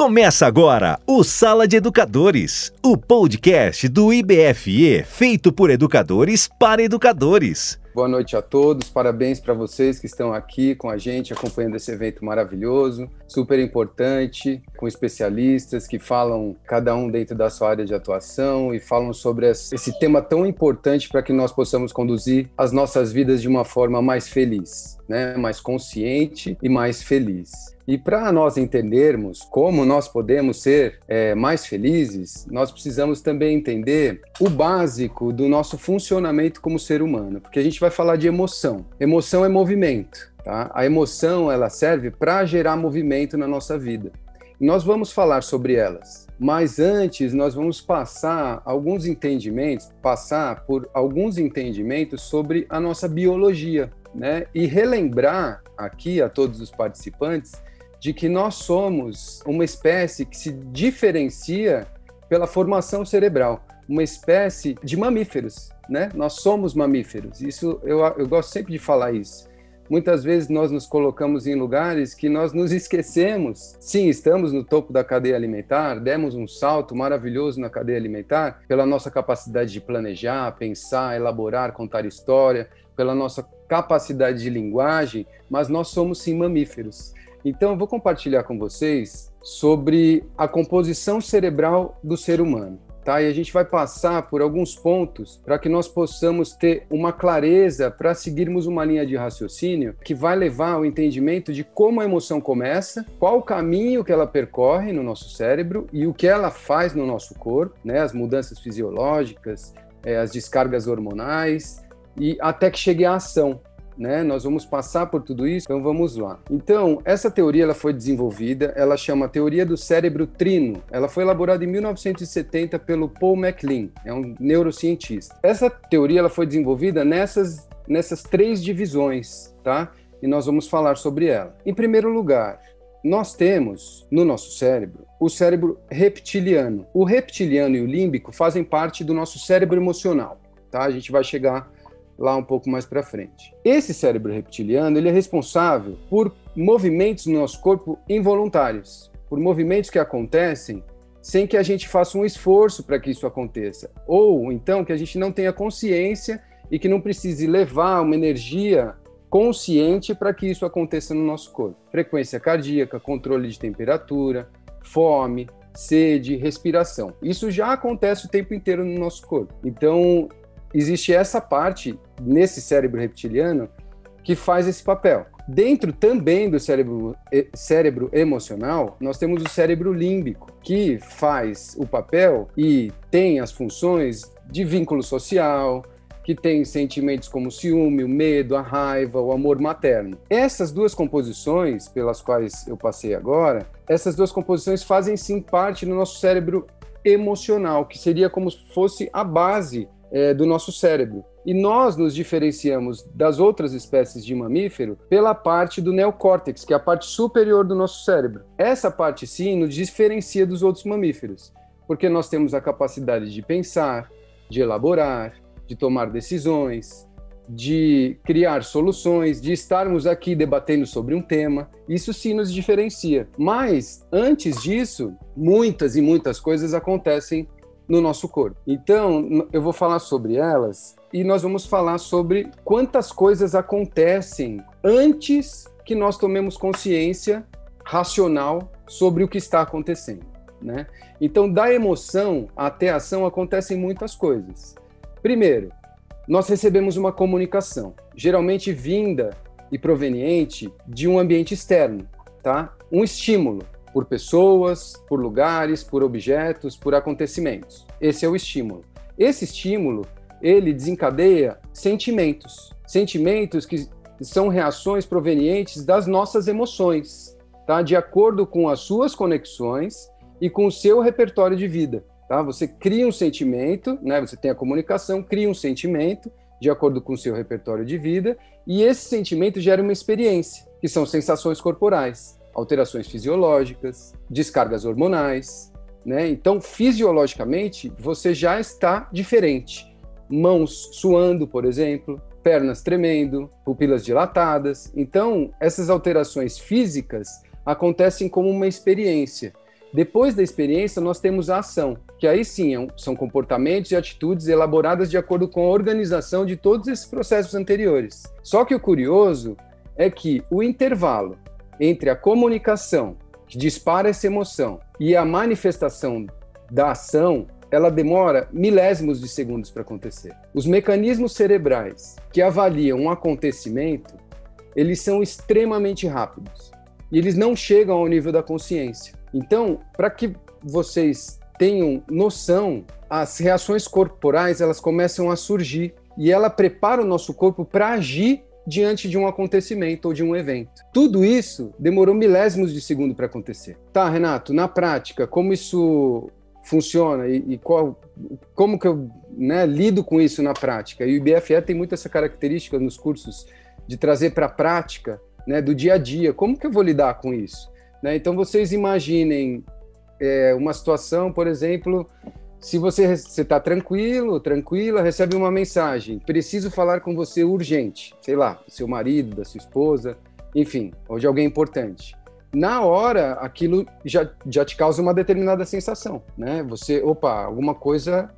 Começa agora o Sala de Educadores, o podcast do IBFE feito por educadores para educadores. Boa noite a todos, parabéns para vocês que estão aqui com a gente acompanhando esse evento maravilhoso, super importante, com especialistas que falam cada um dentro da sua área de atuação e falam sobre esse tema tão importante para que nós possamos conduzir as nossas vidas de uma forma mais feliz, né? mais consciente e mais feliz. E para nós entendermos como nós podemos ser é, mais felizes, nós precisamos também entender o básico do nosso funcionamento como ser humano, porque a gente vai falar de emoção. Emoção é movimento. Tá? A emoção ela serve para gerar movimento na nossa vida. E nós vamos falar sobre elas. Mas antes, nós vamos passar alguns entendimentos, passar por alguns entendimentos sobre a nossa biologia, né? E relembrar aqui a todos os participantes de que nós somos uma espécie que se diferencia pela formação cerebral, uma espécie de mamíferos, né? Nós somos mamíferos. Isso eu, eu gosto sempre de falar isso. Muitas vezes nós nos colocamos em lugares que nós nos esquecemos. Sim, estamos no topo da cadeia alimentar, demos um salto maravilhoso na cadeia alimentar pela nossa capacidade de planejar, pensar, elaborar, contar história, pela nossa capacidade de linguagem, mas nós somos sim mamíferos. Então, eu vou compartilhar com vocês sobre a composição cerebral do ser humano. Tá? E a gente vai passar por alguns pontos para que nós possamos ter uma clareza para seguirmos uma linha de raciocínio que vai levar ao entendimento de como a emoção começa, qual o caminho que ela percorre no nosso cérebro e o que ela faz no nosso corpo, né? as mudanças fisiológicas, é, as descargas hormonais e até que chegue à ação né? Nós vamos passar por tudo isso, então vamos lá. Então, essa teoria ela foi desenvolvida, ela chama Teoria do Cérebro Trino. Ela foi elaborada em 1970 pelo Paul MacLean, é um neurocientista. Essa teoria ela foi desenvolvida nessas nessas três divisões, tá? E nós vamos falar sobre ela. Em primeiro lugar, nós temos no nosso cérebro o cérebro reptiliano. O reptiliano e o límbico fazem parte do nosso cérebro emocional, tá? A gente vai chegar lá um pouco mais para frente. Esse cérebro reptiliano ele é responsável por movimentos no nosso corpo involuntários, por movimentos que acontecem sem que a gente faça um esforço para que isso aconteça, ou então que a gente não tenha consciência e que não precise levar uma energia consciente para que isso aconteça no nosso corpo. Frequência cardíaca, controle de temperatura, fome, sede, respiração. Isso já acontece o tempo inteiro no nosso corpo. Então, existe essa parte nesse cérebro reptiliano que faz esse papel. Dentro também do cérebro, cérebro emocional, nós temos o cérebro límbico, que faz o papel e tem as funções de vínculo social, que tem sentimentos como o ciúme, o medo, a raiva, o amor materno. Essas duas composições, pelas quais eu passei agora, essas duas composições fazem sim parte do nosso cérebro emocional, que seria como se fosse a base é, do nosso cérebro. E nós nos diferenciamos das outras espécies de mamífero pela parte do neocórtex, que é a parte superior do nosso cérebro. Essa parte, sim, nos diferencia dos outros mamíferos, porque nós temos a capacidade de pensar, de elaborar, de tomar decisões, de criar soluções, de estarmos aqui debatendo sobre um tema. Isso sim nos diferencia. Mas, antes disso, muitas e muitas coisas acontecem no nosso corpo. Então, eu vou falar sobre elas e nós vamos falar sobre quantas coisas acontecem antes que nós tomemos consciência racional sobre o que está acontecendo. Né? Então, da emoção até a ação acontecem muitas coisas. Primeiro, nós recebemos uma comunicação, geralmente vinda e proveniente de um ambiente externo, tá? Um estímulo por pessoas, por lugares, por objetos, por acontecimentos. Esse é o estímulo. Esse estímulo, ele desencadeia sentimentos, sentimentos que são reações provenientes das nossas emoções, tá? De acordo com as suas conexões e com o seu repertório de vida, tá? Você cria um sentimento, né? Você tem a comunicação, cria um sentimento de acordo com o seu repertório de vida e esse sentimento gera uma experiência, que são sensações corporais alterações fisiológicas, descargas hormonais, né? Então, fisiologicamente, você já está diferente. Mãos suando, por exemplo, pernas tremendo, pupilas dilatadas. Então, essas alterações físicas acontecem como uma experiência. Depois da experiência, nós temos a ação, que aí sim é são comportamentos e atitudes elaboradas de acordo com a organização de todos esses processos anteriores. Só que o curioso é que o intervalo entre a comunicação, que dispara essa emoção, e a manifestação da ação, ela demora milésimos de segundos para acontecer. Os mecanismos cerebrais que avaliam um acontecimento, eles são extremamente rápidos e eles não chegam ao nível da consciência. Então, para que vocês tenham noção, as reações corporais elas começam a surgir e ela prepara o nosso corpo para agir diante de um acontecimento ou de um evento. Tudo isso demorou milésimos de segundo para acontecer. Tá, Renato, na prática, como isso funciona e, e qual, como que eu né, lido com isso na prática? E o IBFE tem muito essa característica nos cursos de trazer para a prática, né, do dia a dia. Como que eu vou lidar com isso? Né? Então, vocês imaginem é, uma situação, por exemplo, se você está tranquilo, tranquila, recebe uma mensagem, preciso falar com você urgente, sei lá, do seu marido, da sua esposa, enfim, ou de alguém importante. Na hora, aquilo já, já te causa uma determinada sensação, né? Você, opa, alguma coisa,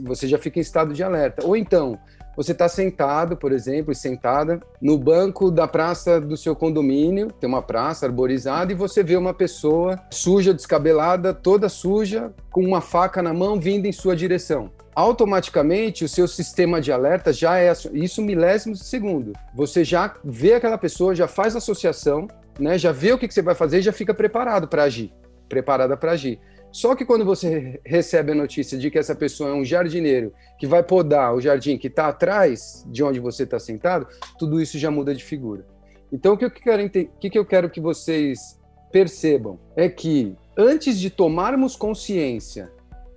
você já fica em estado de alerta. Ou então, você está sentado, por exemplo, sentada no banco da praça do seu condomínio, tem uma praça arborizada, e você vê uma pessoa suja, descabelada, toda suja, com uma faca na mão vindo em sua direção. Automaticamente, o seu sistema de alerta já é isso milésimos de segundo. Você já vê aquela pessoa, já faz associação, né, já vê o que, que você vai fazer e já fica preparado para agir, preparada para agir. Só que quando você recebe a notícia de que essa pessoa é um jardineiro que vai podar o jardim que está atrás de onde você está sentado, tudo isso já muda de figura. Então, o que eu quero, o que eu quero que vocês percebam é que antes de tomarmos consciência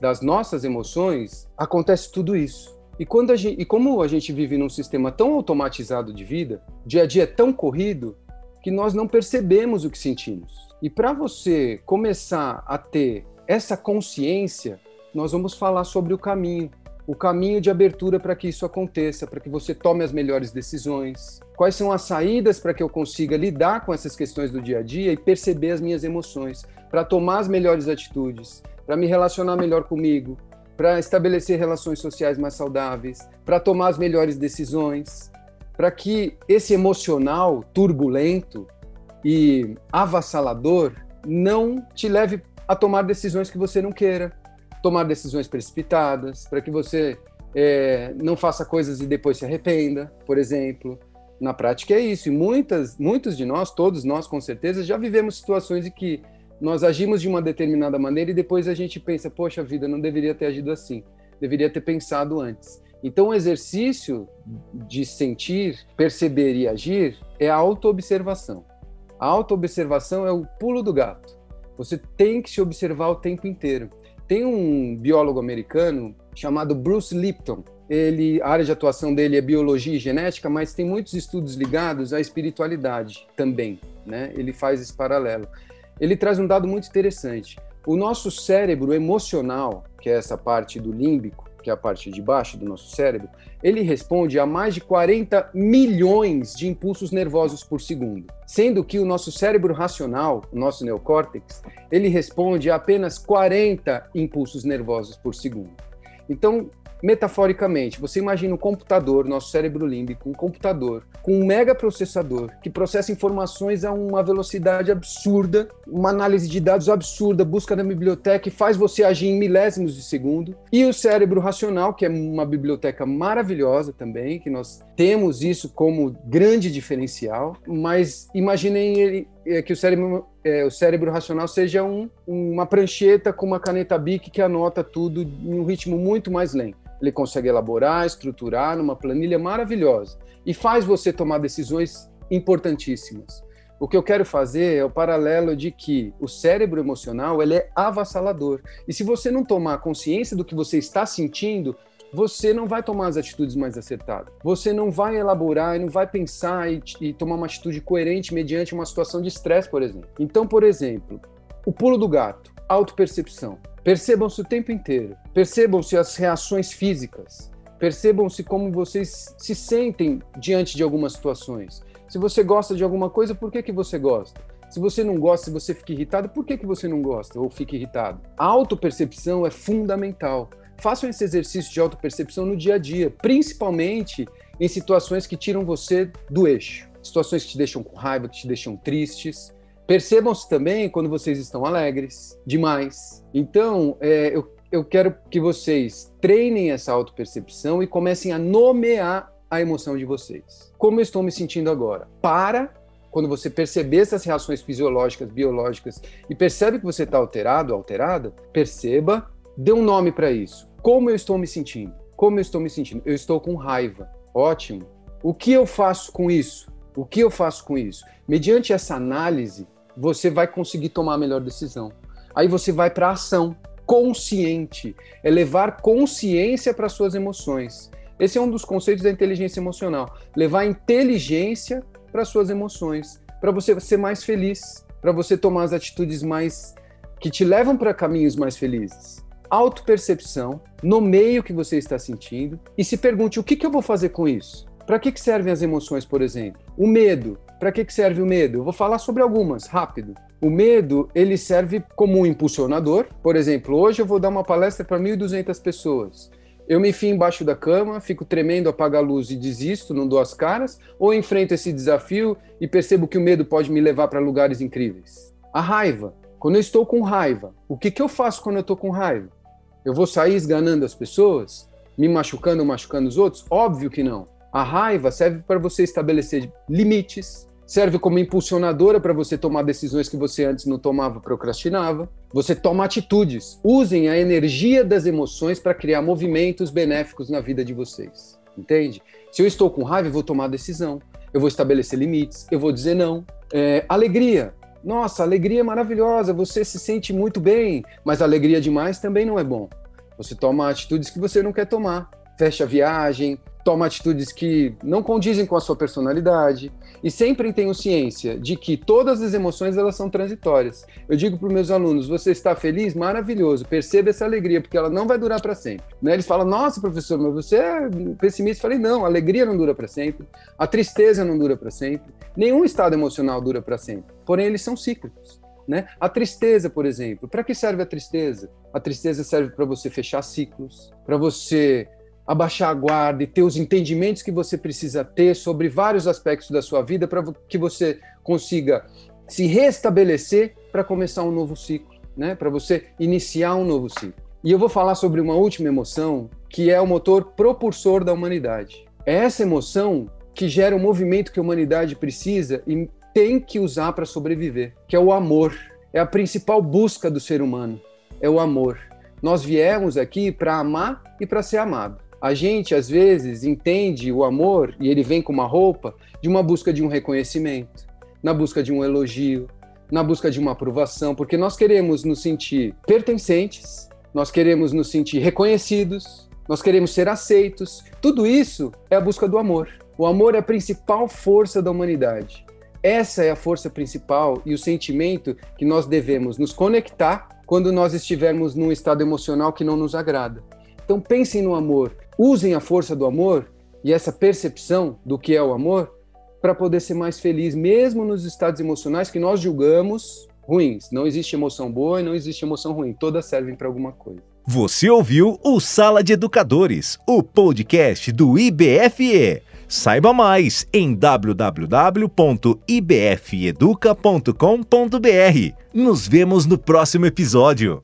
das nossas emoções, acontece tudo isso. E, quando gente, e como a gente vive num sistema tão automatizado de vida, dia a dia é tão corrido, que nós não percebemos o que sentimos. E para você começar a ter essa consciência, nós vamos falar sobre o caminho, o caminho de abertura para que isso aconteça, para que você tome as melhores decisões. Quais são as saídas para que eu consiga lidar com essas questões do dia a dia e perceber as minhas emoções, para tomar as melhores atitudes, para me relacionar melhor comigo, para estabelecer relações sociais mais saudáveis, para tomar as melhores decisões, para que esse emocional turbulento e avassalador não te leve a tomar decisões que você não queira, tomar decisões precipitadas, para que você é, não faça coisas e depois se arrependa, por exemplo. Na prática é isso. E muitas, muitos de nós, todos nós com certeza, já vivemos situações em que nós agimos de uma determinada maneira e depois a gente pensa, poxa vida, não deveria ter agido assim, deveria ter pensado antes. Então, o exercício de sentir, perceber e agir é a autoobservação. A autoobservação é o pulo do gato. Você tem que se observar o tempo inteiro. Tem um biólogo americano chamado Bruce Lipton. Ele, a área de atuação dele é biologia e genética, mas tem muitos estudos ligados à espiritualidade também, né? Ele faz esse paralelo. Ele traz um dado muito interessante. O nosso cérebro emocional, que é essa parte do límbico, que é a parte de baixo do nosso cérebro, ele responde a mais de 40 milhões de impulsos nervosos por segundo, sendo que o nosso cérebro racional, o nosso neocórtex, ele responde a apenas 40 impulsos nervosos por segundo. Então, metaforicamente, você imagina um computador, nosso cérebro límbico, um computador com um mega processador que processa informações a uma velocidade absurda, uma análise de dados absurda, busca na biblioteca e faz você agir em milésimos de segundo. E o cérebro racional, que é uma biblioteca maravilhosa também, que nós temos isso como grande diferencial, mas imaginem ele, é, que o cérebro, é, o cérebro racional seja um, uma prancheta com uma caneta BIC que anota tudo em um ritmo muito mais lento. Ele consegue elaborar, estruturar numa planilha maravilhosa e faz você tomar decisões importantíssimas. O que eu quero fazer é o paralelo de que o cérebro emocional ele é avassalador. E se você não tomar consciência do que você está sentindo, você não vai tomar as atitudes mais acertadas. Você não vai elaborar e não vai pensar e, e tomar uma atitude coerente mediante uma situação de estresse, por exemplo. Então, por exemplo, o pulo do gato, autopercepção. Percebam-se o tempo inteiro. Percebam-se as reações físicas. Percebam-se como vocês se sentem diante de algumas situações. Se você gosta de alguma coisa, por que, que você gosta? Se você não gosta, se você fica irritado, por que, que você não gosta ou fica irritado? A autopercepção é fundamental. Façam esse exercício de autopercepção no dia a dia, principalmente em situações que tiram você do eixo. Situações que te deixam com raiva, que te deixam tristes. Percebam-se também quando vocês estão alegres, demais. Então, é, eu, eu quero que vocês treinem essa autopercepção e comecem a nomear a emoção de vocês. Como eu estou me sentindo agora? Para quando você perceber essas reações fisiológicas, biológicas e percebe que você está alterado, alterada, perceba, dê um nome para isso. Como eu estou me sentindo? Como eu estou me sentindo? Eu estou com raiva. Ótimo. O que eu faço com isso? O que eu faço com isso? Mediante essa análise, você vai conseguir tomar a melhor decisão. Aí você vai para a ação consciente, é levar consciência para suas emoções. Esse é um dos conceitos da inteligência emocional. Levar inteligência para suas emoções, para você ser mais feliz, para você tomar as atitudes mais que te levam para caminhos mais felizes. Autopercepção, nomeie o que você está sentindo e se pergunte o que, que eu vou fazer com isso. Para que, que servem as emoções, por exemplo? O medo. Para que, que serve o medo? Eu vou falar sobre algumas, rápido. O medo, ele serve como um impulsionador. Por exemplo, hoje eu vou dar uma palestra para 1.200 pessoas eu me enfio embaixo da cama, fico tremendo, apago a luz e desisto, não dou as caras, ou enfrento esse desafio e percebo que o medo pode me levar para lugares incríveis. A raiva. Quando eu estou com raiva, o que, que eu faço quando eu estou com raiva? Eu vou sair esganando as pessoas? Me machucando machucando os outros? Óbvio que não. A raiva serve para você estabelecer limites, serve como impulsionadora para você tomar decisões que você antes não tomava, procrastinava. Você toma atitudes. Usem a energia das emoções para criar movimentos benéficos na vida de vocês. Entende? Se eu estou com raiva, eu vou tomar decisão. Eu vou estabelecer limites. Eu vou dizer não. É, alegria. Nossa, alegria é maravilhosa. Você se sente muito bem, mas alegria demais também não é bom. Você toma atitudes que você não quer tomar. Fecha a viagem, toma atitudes que não condizem com a sua personalidade e sempre tenham ciência de que todas as emoções elas são transitórias. Eu digo para os meus alunos: você está feliz? Maravilhoso. Perceba essa alegria porque ela não vai durar para sempre. Né? Eles falam: nossa, professor, mas você é pessimista. Eu falei: não, a alegria não dura para sempre, a tristeza não dura para sempre, nenhum estado emocional dura para sempre. Porém, eles são cíclicos. Né? A tristeza, por exemplo, para que serve a tristeza? A tristeza serve para você fechar ciclos, para você abaixar a guarda e ter os entendimentos que você precisa ter sobre vários aspectos da sua vida para que você consiga se restabelecer para começar um novo ciclo, né? Para você iniciar um novo ciclo. E eu vou falar sobre uma última emoção que é o motor propulsor da humanidade. É essa emoção que gera o movimento que a humanidade precisa e tem que usar para sobreviver, que é o amor. É a principal busca do ser humano, é o amor. Nós viemos aqui para amar e para ser amado. A gente, às vezes, entende o amor, e ele vem com uma roupa, de uma busca de um reconhecimento, na busca de um elogio, na busca de uma aprovação, porque nós queremos nos sentir pertencentes, nós queremos nos sentir reconhecidos, nós queremos ser aceitos. Tudo isso é a busca do amor. O amor é a principal força da humanidade. Essa é a força principal e o sentimento que nós devemos nos conectar quando nós estivermos num estado emocional que não nos agrada. Então pensem no amor, usem a força do amor e essa percepção do que é o amor para poder ser mais feliz, mesmo nos estados emocionais que nós julgamos ruins. Não existe emoção boa e não existe emoção ruim, todas servem para alguma coisa. Você ouviu o Sala de Educadores, o podcast do IBFE. Saiba mais em www.ibfeduca.com.br. Nos vemos no próximo episódio.